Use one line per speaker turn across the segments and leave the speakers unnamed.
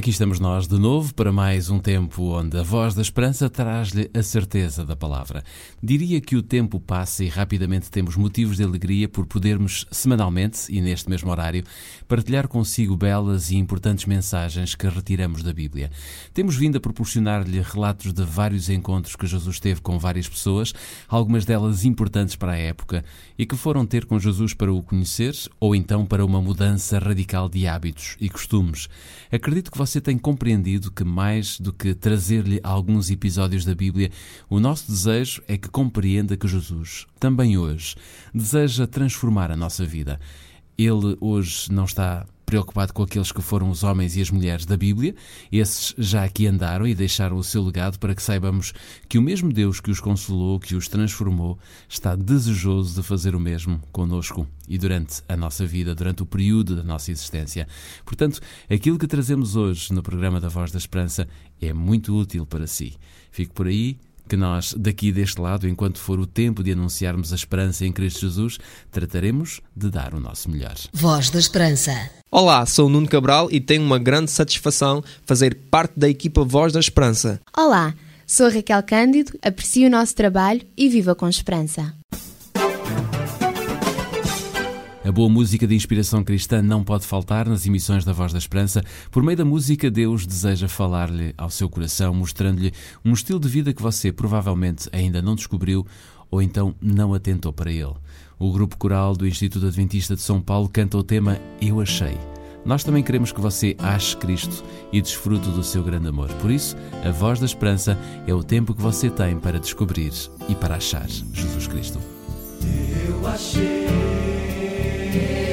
Aqui estamos nós de novo para mais um tempo onde a voz da esperança traz-lhe a certeza da palavra. Diria que o tempo passa e rapidamente temos motivos de alegria por podermos, semanalmente e neste mesmo horário, partilhar consigo belas e importantes mensagens que retiramos da Bíblia. Temos vindo a proporcionar-lhe relatos de vários encontros que Jesus teve com várias pessoas, algumas delas importantes para a época e que foram ter com Jesus para o conhecer ou então para uma mudança radical de hábitos e costumes. Acredito que você tem compreendido que, mais do que trazer-lhe alguns episódios da Bíblia, o nosso desejo é que compreenda que Jesus, também hoje, deseja transformar a nossa vida. Ele hoje não está preocupado com aqueles que foram os homens e as mulheres da Bíblia. Esses já aqui andaram e deixaram o seu legado para que saibamos que o mesmo Deus que os consolou, que os transformou, está desejoso de fazer o mesmo conosco e durante a nossa vida, durante o período da nossa existência. Portanto, aquilo que trazemos hoje no programa da Voz da Esperança é muito útil para si. Fique por aí que nós, daqui deste lado, enquanto for o tempo de anunciarmos a esperança em Cristo Jesus, trataremos de dar o nosso melhor.
Voz da Esperança.
Olá, sou Nuno Cabral e tenho uma grande satisfação fazer parte da equipa Voz da Esperança.
Olá, sou a Raquel Cândido, aprecio o nosso trabalho e viva com esperança.
A boa música de inspiração cristã não pode faltar nas emissões da Voz da Esperança. Por meio da música, Deus deseja falar-lhe ao seu coração, mostrando-lhe um estilo de vida que você provavelmente ainda não descobriu ou então não atentou para ele. O grupo coral do Instituto Adventista de São Paulo canta o tema Eu Achei. Nós também queremos que você ache Cristo e desfrute do seu grande amor. Por isso, a Voz da Esperança é o tempo que você tem para descobrir e para achar Jesus Cristo.
Eu achei.
Uma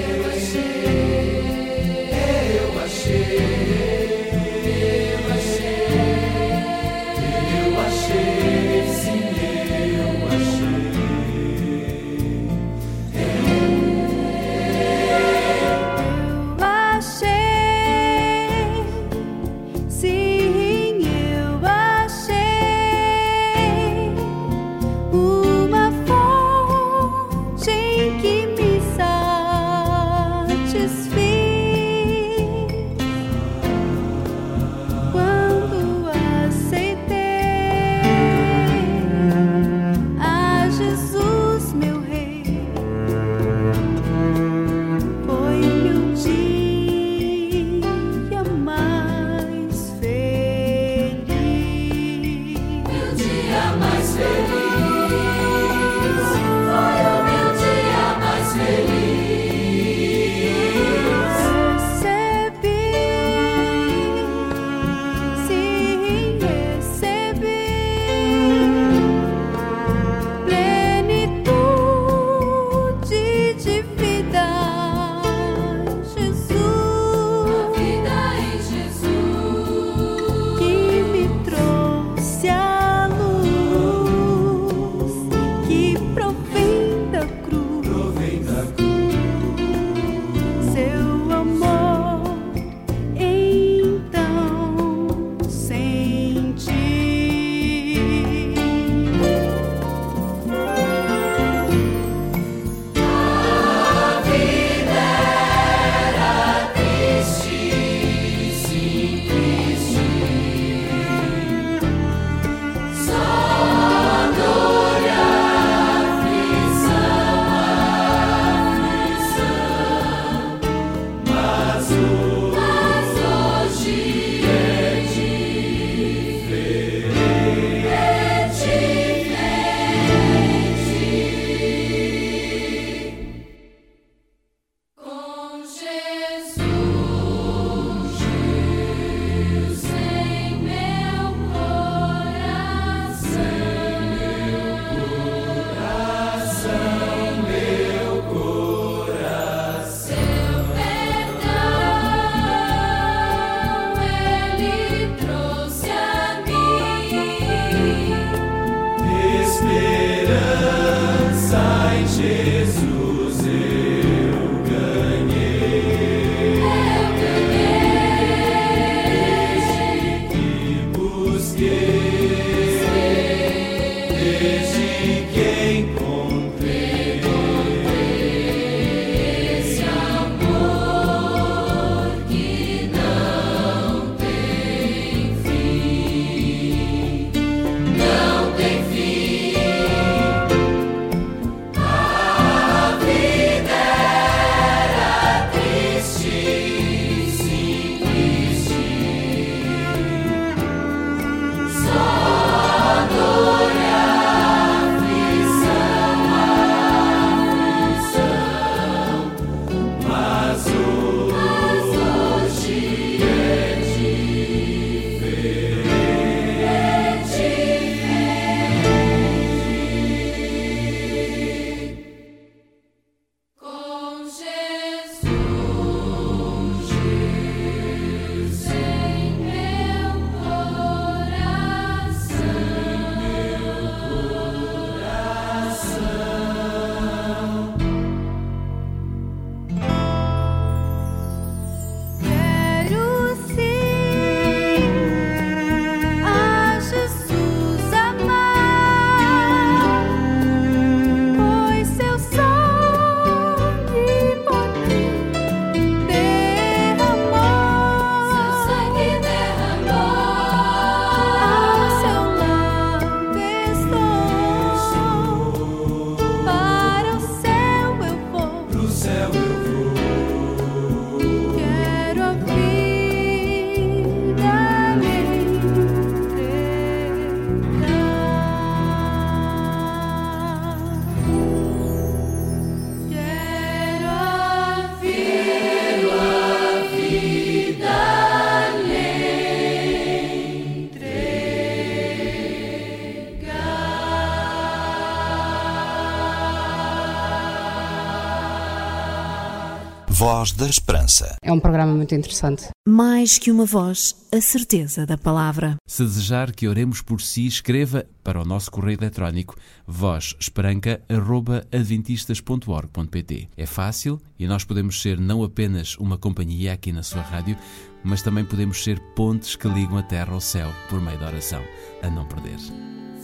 Voz da Esperança.
É um programa muito interessante.
Mais que uma voz, a certeza da palavra.
Se desejar que oremos por si, escreva para o nosso correio eletrónico vozesperanca.adventistas.org.pt. É fácil e nós podemos ser não apenas uma companhia aqui na sua rádio, mas também podemos ser pontes que ligam a terra ao céu por meio da oração. A não perder.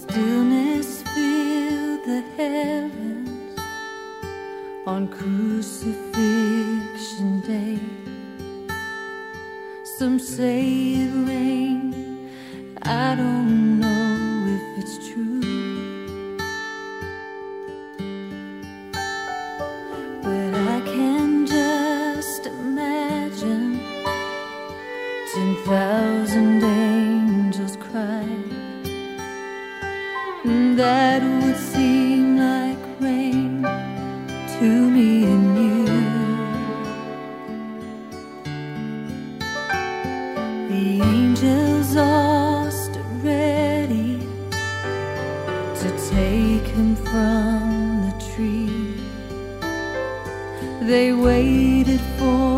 Stillness fill the heavens on crucifixion day. Some say it rained, I don't know if it's true. But I can just imagine 10,000 angels cry. That The angels are stood ready to take him from the tree. They waited for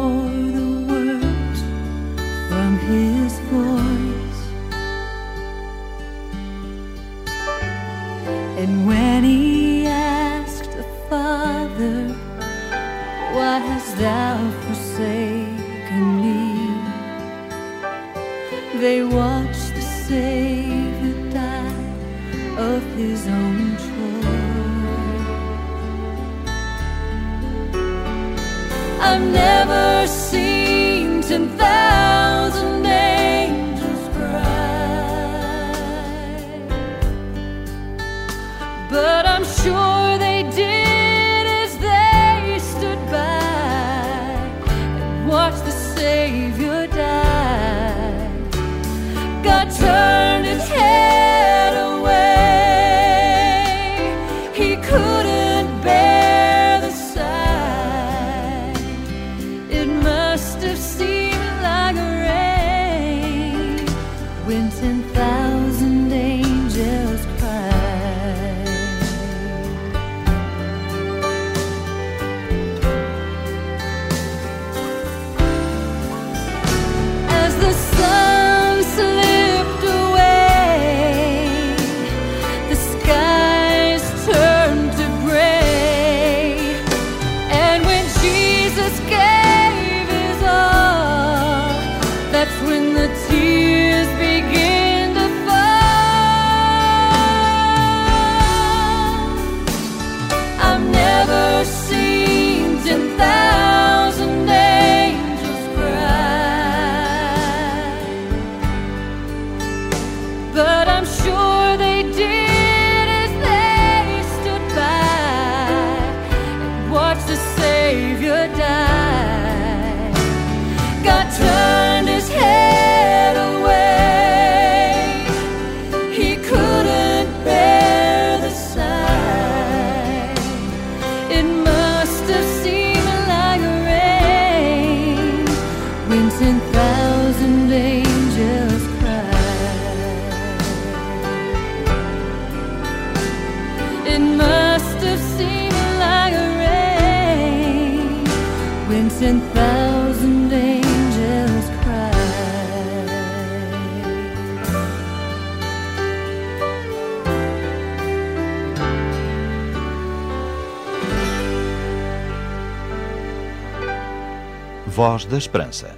Voz da Esperança.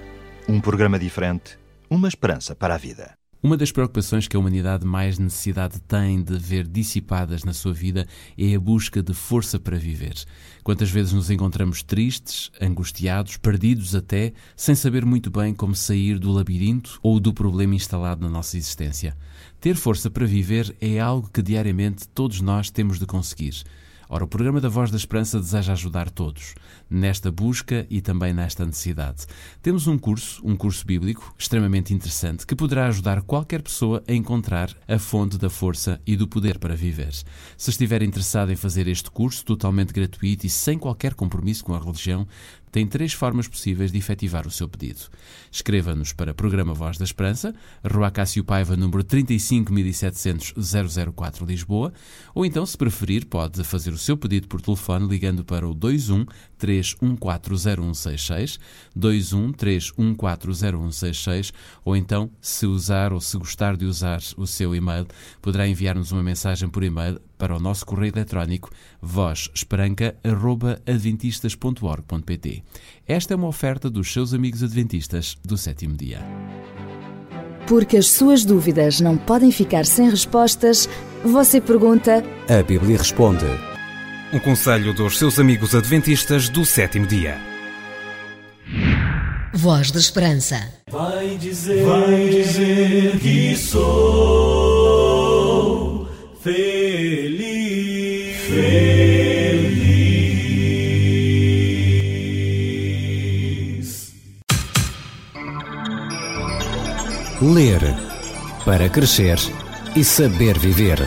Um programa diferente, uma esperança para a vida.
Uma das preocupações que a humanidade mais necessidade tem de ver dissipadas na sua vida é a busca de força para viver. Quantas vezes nos encontramos tristes, angustiados, perdidos até, sem saber muito bem como sair do labirinto ou do problema instalado na nossa existência. Ter força para viver é algo que diariamente todos nós temos de conseguir. Ora, o programa da Voz da Esperança deseja ajudar todos nesta busca e também nesta necessidade. Temos um curso, um curso bíblico, extremamente interessante, que poderá ajudar qualquer pessoa a encontrar a fonte da força e do poder para viver. Se estiver interessado em fazer este curso, totalmente gratuito e sem qualquer compromisso com a religião, tem três formas possíveis de efetivar o seu pedido. Escreva-nos para Programa Voz da Esperança, Rua Cássio Paiva, número 35700 004 Lisboa, ou então, se preferir, pode fazer o seu pedido por telefone ligando para o 21 3140166, 21 3140166, ou então, se usar ou se gostar de usar o seu e-mail, poderá enviar-nos uma mensagem por e-mail para o nosso correio eletrónico vozesperanca.adventistas.org.pt. Esta é uma oferta dos seus amigos adventistas do sétimo dia.
Porque as suas dúvidas não podem ficar sem respostas, você pergunta.
A Bíblia responde. Um conselho dos seus amigos adventistas do sétimo dia.
Voz da Esperança.
Vai dizer, vai dizer que sou feliz.
Ler para crescer e saber viver.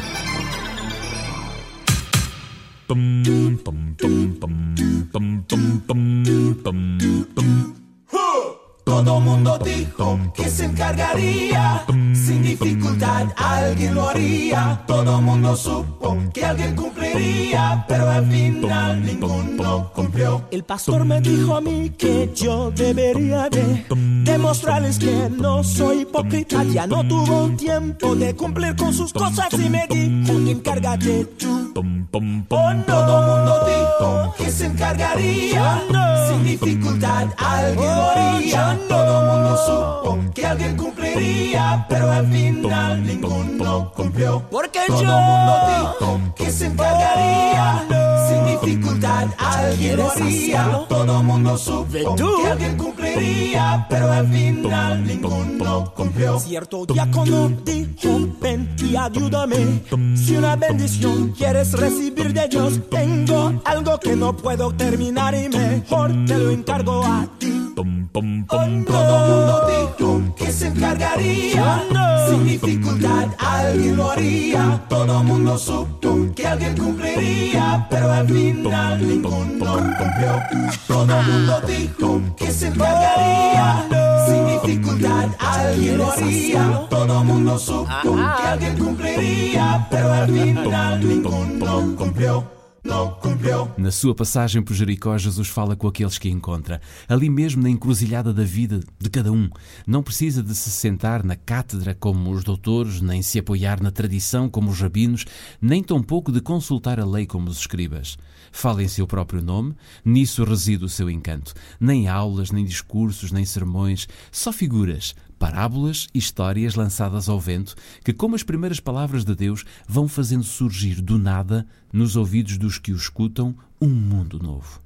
Todo mundo dijo que se encargaría. Sin dificultad alguien lo haría. Todo mundo supo que alguien cumpliría. Pero al final ninguno cumplió.
El pastor me dijo a mí que yo debería de demostrarles que no soy hipócrita. Ya no tuvo tiempo de cumplir con sus cosas y me dijo, encárgate tú.
Oh, no. Todo mundo dijo que se encargaría. Sin dificultad alguien lo haría. Todo mundo supo que alguien cumpliría. Pero al final ninguno cumplió.
Porque
Todo
yo
mundo dijo que se encargaría. Sin dificultad alguien lo haría. Todo mundo supo que alguien cumpliría. Pero al final ninguno cumplió.
Cierto diácono dijo, ven y ayúdame. Si una bendición quieres recibir de Dios, tengo algo que no puedo terminar y mejor te lo encargo a ti.
Todo mundo dijo que se encargaría. Sin dificultad alguien lo haría. Todo mundo supo que alguien cumpliría. Pero al final ninguno cumplió. Todo mundo dijo que se encargaría. Sin dificultad alguien lo haría. Todo mundo supo que alguien cumpliría. Pero al final ninguno cumplió. Não cumpriu.
Na sua passagem por Jericó, Jesus fala com aqueles que encontra, ali mesmo na encruzilhada da vida de cada um. Não precisa de se sentar na cátedra como os doutores, nem se apoiar na tradição como os rabinos, nem tampouco de consultar a lei como os escribas. Fala em seu próprio nome, nisso reside o seu encanto. Nem aulas, nem discursos, nem sermões, só figuras, parábolas e histórias lançadas ao vento que, como as primeiras palavras de Deus, vão fazendo surgir do nada, nos ouvidos dos que o escutam, um mundo novo.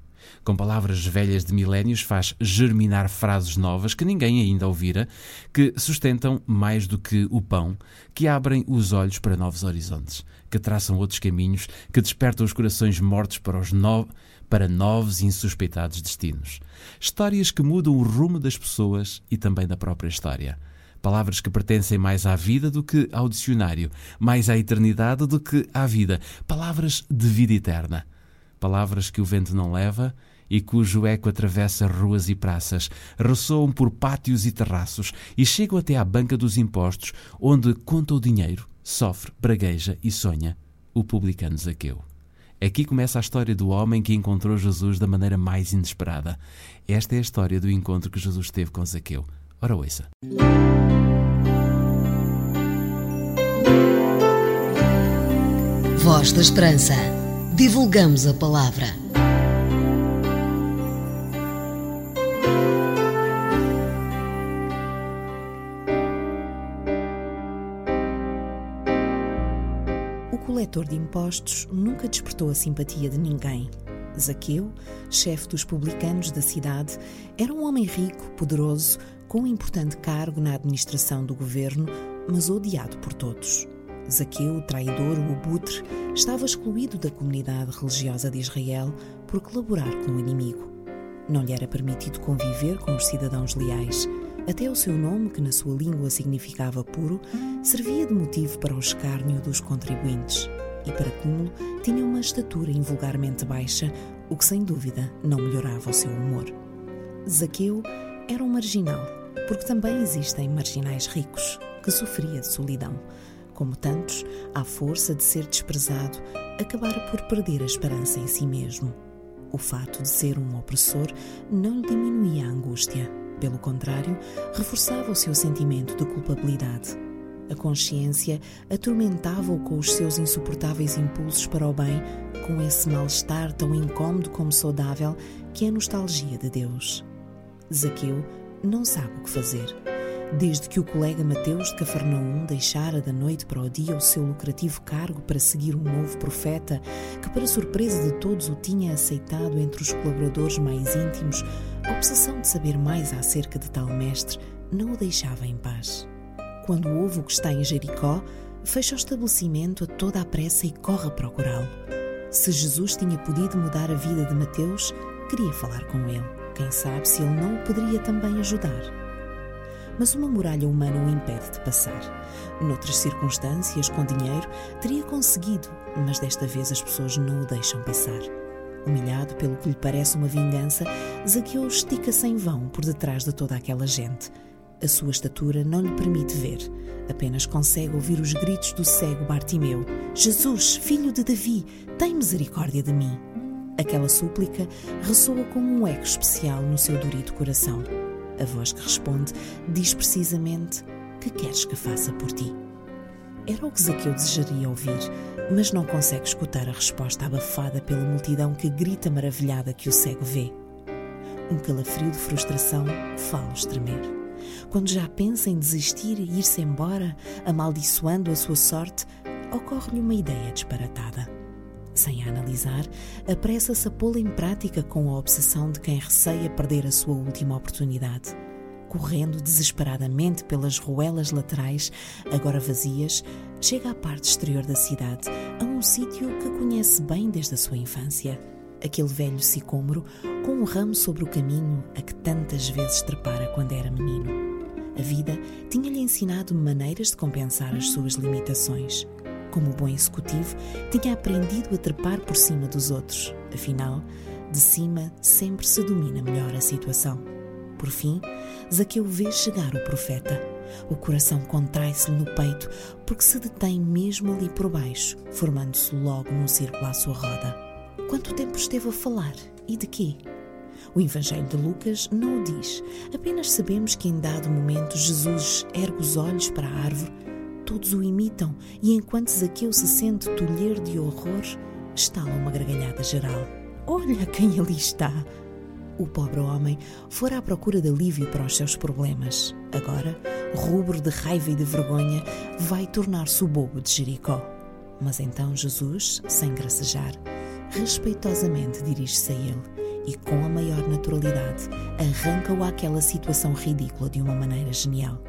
Com palavras velhas de milénios, faz germinar frases novas que ninguém ainda ouvira, que sustentam mais do que o pão, que abrem os olhos para novos horizontes, que traçam outros caminhos, que despertam os corações mortos para os novos para novos e insuspeitados destinos. Histórias que mudam o rumo das pessoas e também da própria história. Palavras que pertencem mais à vida do que ao dicionário, mais à eternidade do que à vida. Palavras de vida eterna. Palavras que o vento não leva e cujo eco atravessa ruas e praças, ressoam por pátios e terraços e chegam até à banca dos impostos, onde conta o dinheiro, sofre, pragueja e sonha o publicano Zaqueu. Aqui começa a história do homem que encontrou Jesus da maneira mais inesperada. Esta é a história do encontro que Jesus teve com Zaqueu. Ora, ouça.
Voz da Esperança. Divulgamos a palavra.
Coletor de impostos nunca despertou a simpatia de ninguém. Zaqueu, chefe dos publicanos da cidade, era um homem rico, poderoso, com um importante cargo na administração do governo, mas odiado por todos. Zaqueu, o traidor, o abutre, estava excluído da comunidade religiosa de Israel por colaborar com o inimigo. Não lhe era permitido conviver com os cidadãos leais. Até o seu nome, que na sua língua significava puro, servia de motivo para o escárnio dos contribuintes. E para cúmulo, tinha uma estatura invulgarmente baixa, o que sem dúvida não melhorava o seu humor. Zaqueu era um marginal, porque também existem marginais ricos, que sofria de solidão. Como tantos, à força de ser desprezado, acabara por perder a esperança em si mesmo. O fato de ser um opressor não lhe diminuía a angústia. Pelo contrário, reforçava o seu sentimento de culpabilidade. A consciência atormentava-o com os seus insuportáveis impulsos para o bem, com esse mal-estar tão incômodo como saudável que é a nostalgia de Deus. Zaqueu não sabe o que fazer. Desde que o colega Mateus de Cafarnaum deixara da noite para o dia o seu lucrativo cargo para seguir um novo profeta, que, para surpresa de todos, o tinha aceitado entre os colaboradores mais íntimos, a obsessão de saber mais acerca de tal mestre não o deixava em paz. Quando ouve o que está em Jericó, fecha o estabelecimento a toda a pressa e corre a procurá-lo. Se Jesus tinha podido mudar a vida de Mateus, queria falar com ele. Quem sabe se ele não o poderia também ajudar mas uma muralha humana o impede de passar. Noutras circunstâncias, com dinheiro, teria conseguido, mas desta vez as pessoas não o deixam passar. Humilhado pelo que lhe parece uma vingança, Zaqueu estica-se em vão por detrás de toda aquela gente. A sua estatura não lhe permite ver. Apenas consegue ouvir os gritos do cego Bartimeu: Jesus, filho de Davi, tem misericórdia de mim. Aquela súplica ressoa como um eco especial no seu dorido coração. A voz que responde diz precisamente: Que queres que faça por ti? Era o que Zaqueu desejaria ouvir, mas não consegue escutar a resposta abafada pela multidão que grita maravilhada que o cego vê. Um calafrio de frustração fala-os tremer. Quando já pensa em desistir e ir-se embora, amaldiçoando a sua sorte, ocorre-lhe uma ideia disparatada. Sem a analisar, apressa-se a pô-la em prática com a obsessão de quem receia perder a sua última oportunidade. Correndo desesperadamente pelas ruelas laterais, agora vazias, chega à parte exterior da cidade, a um sítio que conhece bem desde a sua infância. Aquele velho sicômoro com um ramo sobre o caminho a que tantas vezes trepara quando era menino. A vida tinha-lhe ensinado maneiras de compensar as suas limitações como bom executivo, tinha aprendido a trepar por cima dos outros. Afinal, de cima sempre se domina melhor a situação. Por fim, Zaqueu vê chegar o profeta. O coração contrai-se-lhe no peito porque se detém mesmo ali por baixo, formando-se logo num círculo à sua roda. Quanto tempo esteve a falar e de quê? O Evangelho de Lucas não o diz, apenas sabemos que em dado momento Jesus ergue os olhos para a árvore Todos o imitam e enquanto Zaqueu se sente tolher de horror, estala uma gargalhada geral. Olha quem ali está! O pobre homem fora à procura de alívio para os seus problemas. Agora, rubro de raiva e de vergonha, vai tornar-se o bobo de Jericó. Mas então Jesus, sem gracejar, respeitosamente dirige-se a ele e, com a maior naturalidade, arranca-o àquela situação ridícula de uma maneira genial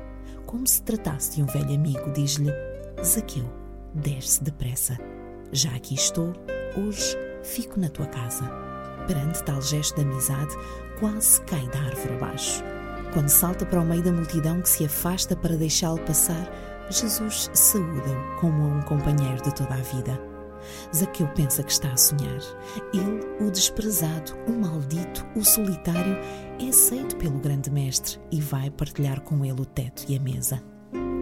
como se tratasse de um velho amigo, diz-lhe: Zaqueu, desce depressa. Já aqui estou, hoje fico na tua casa. Perante tal gesto de amizade, quase cai da árvore abaixo. Quando salta para o meio da multidão que se afasta para deixá-lo passar, Jesus saúda-o como a um companheiro de toda a vida. Zaqueu pensa que está a sonhar. Ele, o desprezado, o maldito, o solitário, é aceito pelo grande mestre e vai partilhar com ele o teto e a mesa.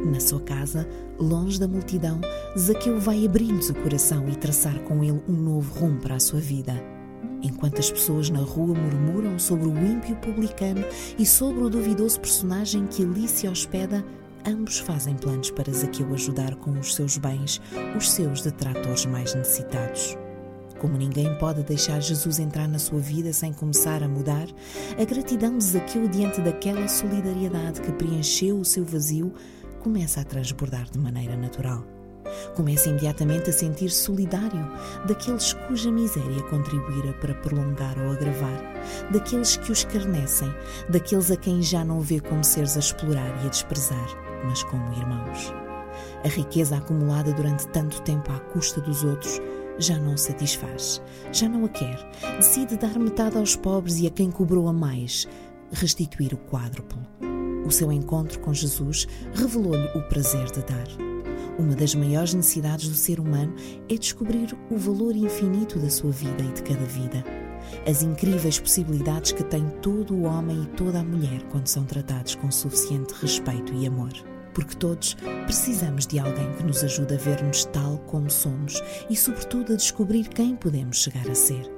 Na sua casa, longe da multidão, Zaqueu vai abrir-lhes o coração e traçar com ele um novo rumo para a sua vida. Enquanto as pessoas na rua murmuram sobre o ímpio publicano e sobre o duvidoso personagem que ali se hospeda, ambos fazem planos para Zaqueu ajudar com os seus bens os seus detratores mais necessitados. Como ninguém pode deixar Jesus entrar na sua vida sem começar a mudar, a gratidão de Zaqueu diante daquela solidariedade que preencheu o seu vazio começa a transbordar de maneira natural. Começa imediatamente a sentir solidário daqueles cuja miséria contribuíra para prolongar ou agravar, daqueles que os escarnecem, daqueles a quem já não vê como seres a explorar e a desprezar, mas como irmãos. A riqueza acumulada durante tanto tempo à custa dos outros já não o satisfaz, já não a quer, decide dar metade aos pobres e a quem cobrou a mais, restituir o quádruplo. O seu encontro com Jesus revelou-lhe o prazer de dar. Uma das maiores necessidades do ser humano é descobrir o valor infinito da sua vida e de cada vida. As incríveis possibilidades que tem todo o homem e toda a mulher quando são tratados com suficiente respeito e amor. Porque todos precisamos de alguém que nos ajude a ver-nos tal como somos e, sobretudo, a descobrir quem podemos chegar a ser.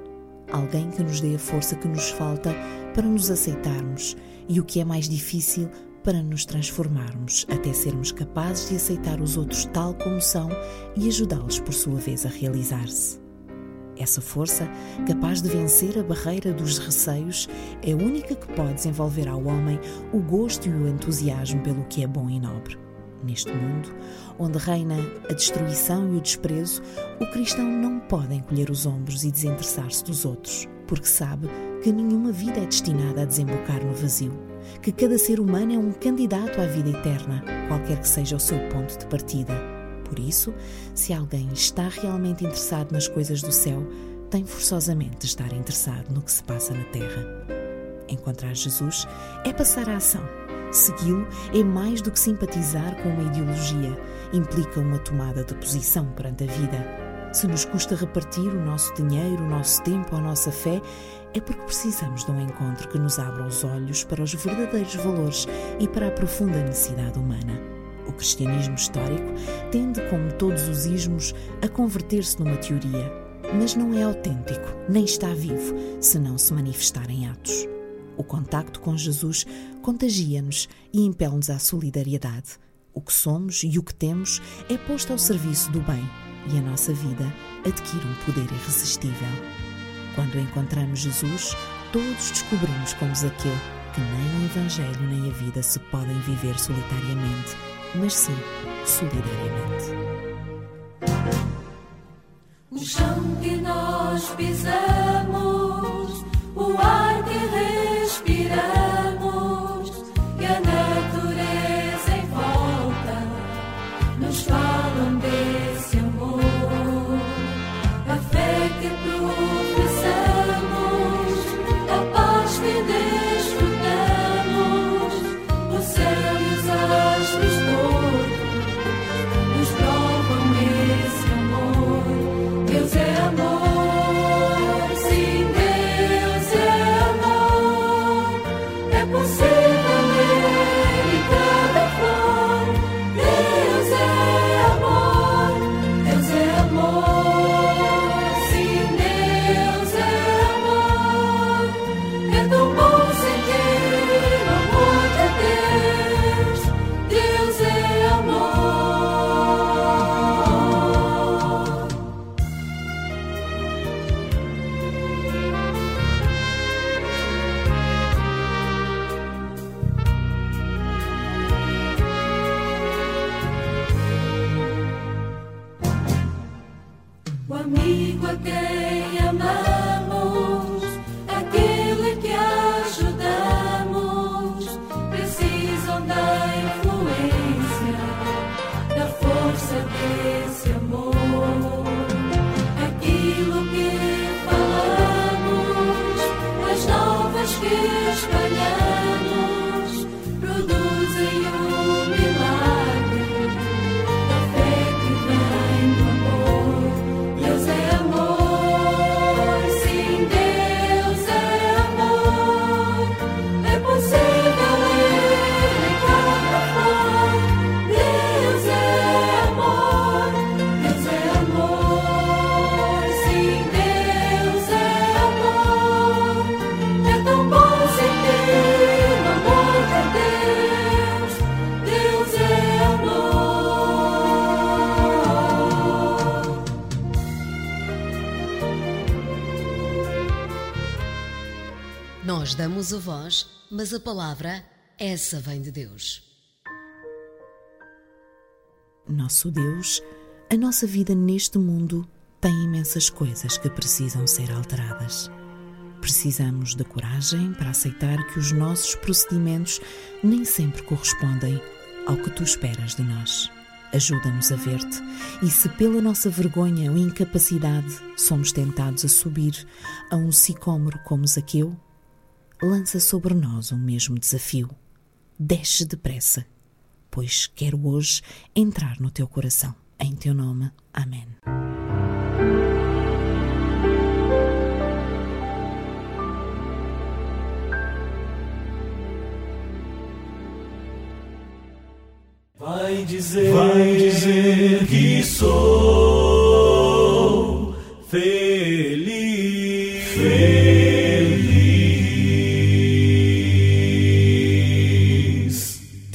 Alguém que nos dê a força que nos falta para nos aceitarmos e, o que é mais difícil, para nos transformarmos até sermos capazes de aceitar os outros tal como são e ajudá-los, por sua vez, a realizar-se. Essa força, capaz de vencer a barreira dos receios, é a única que pode desenvolver ao homem o gosto e o entusiasmo pelo que é bom e nobre. Neste mundo, onde reina a destruição e o desprezo, o cristão não pode encolher os ombros e desinteressar-se dos outros, porque sabe que nenhuma vida é destinada a desembocar no vazio, que cada ser humano é um candidato à vida eterna, qualquer que seja o seu ponto de partida. Por isso, se alguém está realmente interessado nas coisas do céu, tem forçosamente de estar interessado no que se passa na terra. Encontrar Jesus é passar à ação. Segui-lo é mais do que simpatizar com uma ideologia, implica uma tomada de posição perante a vida. Se nos custa repartir o nosso dinheiro, o nosso tempo, a nossa fé, é porque precisamos de um encontro que nos abra os olhos para os verdadeiros valores e para a profunda necessidade humana. O cristianismo histórico tende, como todos os ismos, a converter-se numa teoria, mas não é autêntico, nem está vivo, se não se manifestar em atos. O contacto com Jesus contagia-nos e impele-nos à solidariedade. O que somos e o que temos é posto ao serviço do bem e a nossa vida adquire um poder irresistível. Quando encontramos Jesus, todos descobrimos como Zaqueu que nem o Evangelho nem a vida se podem viver solitariamente, mas sim solidariamente.
O chão que nós pisamos, o ar que respiramos
Damos a voz, mas a palavra, essa vem de Deus.
Nosso Deus, a nossa vida neste mundo tem imensas coisas que precisam ser alteradas. Precisamos de coragem para aceitar que os nossos procedimentos nem sempre correspondem ao que tu esperas de nós. Ajuda-nos a ver-te e, se pela nossa vergonha ou incapacidade somos tentados a subir a um sicômoro como Zaqueu, lança sobre nós o mesmo desafio. Desce depressa, pois quero hoje entrar no teu coração. Em teu nome. Amém.
Vai dizer, vai dizer que sou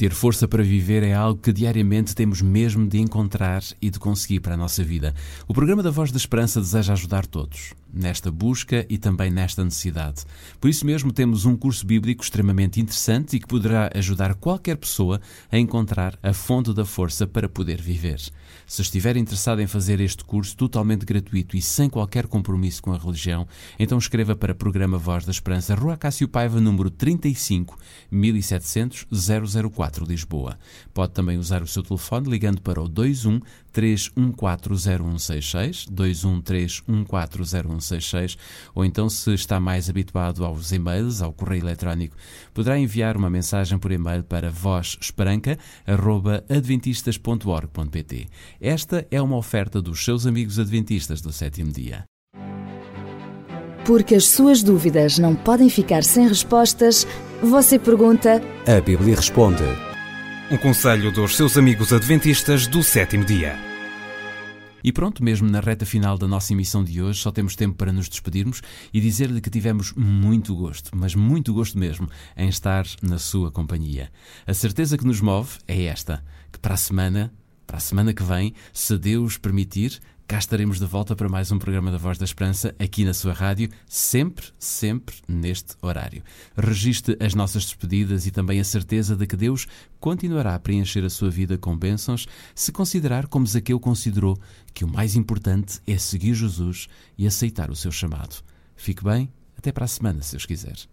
Ter força para viver é algo que diariamente temos mesmo de encontrar e de conseguir para a nossa vida. O programa da Voz da Esperança deseja ajudar todos nesta busca e também nesta necessidade. Por isso mesmo temos um curso bíblico extremamente interessante e que poderá ajudar qualquer pessoa a encontrar a fonte da força para poder viver. Se estiver interessado em fazer este curso totalmente gratuito e sem qualquer compromisso com a religião, então escreva para o programa Voz da Esperança, Rua Cássio Paiva, número 35 1700 004, Lisboa. Pode também usar o seu telefone ligando para o 21 3140166, 21 3140166, ou então se está mais habituado aos e-mails, ao correio eletrónico, poderá enviar uma mensagem por e-mail para vozesperanca.adventistas.org.pt. Esta é uma oferta dos seus amigos adventistas do sétimo dia.
Porque as suas dúvidas não podem ficar sem respostas, você pergunta.
A Bíblia responde. Um conselho dos seus amigos adventistas do sétimo dia.
E pronto, mesmo na reta final da nossa emissão de hoje, só temos tempo para nos despedirmos e dizer-lhe que tivemos muito gosto, mas muito gosto mesmo, em estar na sua companhia. A certeza que nos move é esta: que para a semana, para a semana que vem, se Deus permitir, cá estaremos de volta para mais um programa da Voz da Esperança aqui na sua rádio, sempre, sempre neste horário. Registre as nossas despedidas e também a certeza de que Deus continuará a preencher a sua vida com bênçãos se considerar como Zaqueu considerou que o mais importante é seguir Jesus e aceitar o seu chamado. Fique bem, até para a semana, se Deus quiser.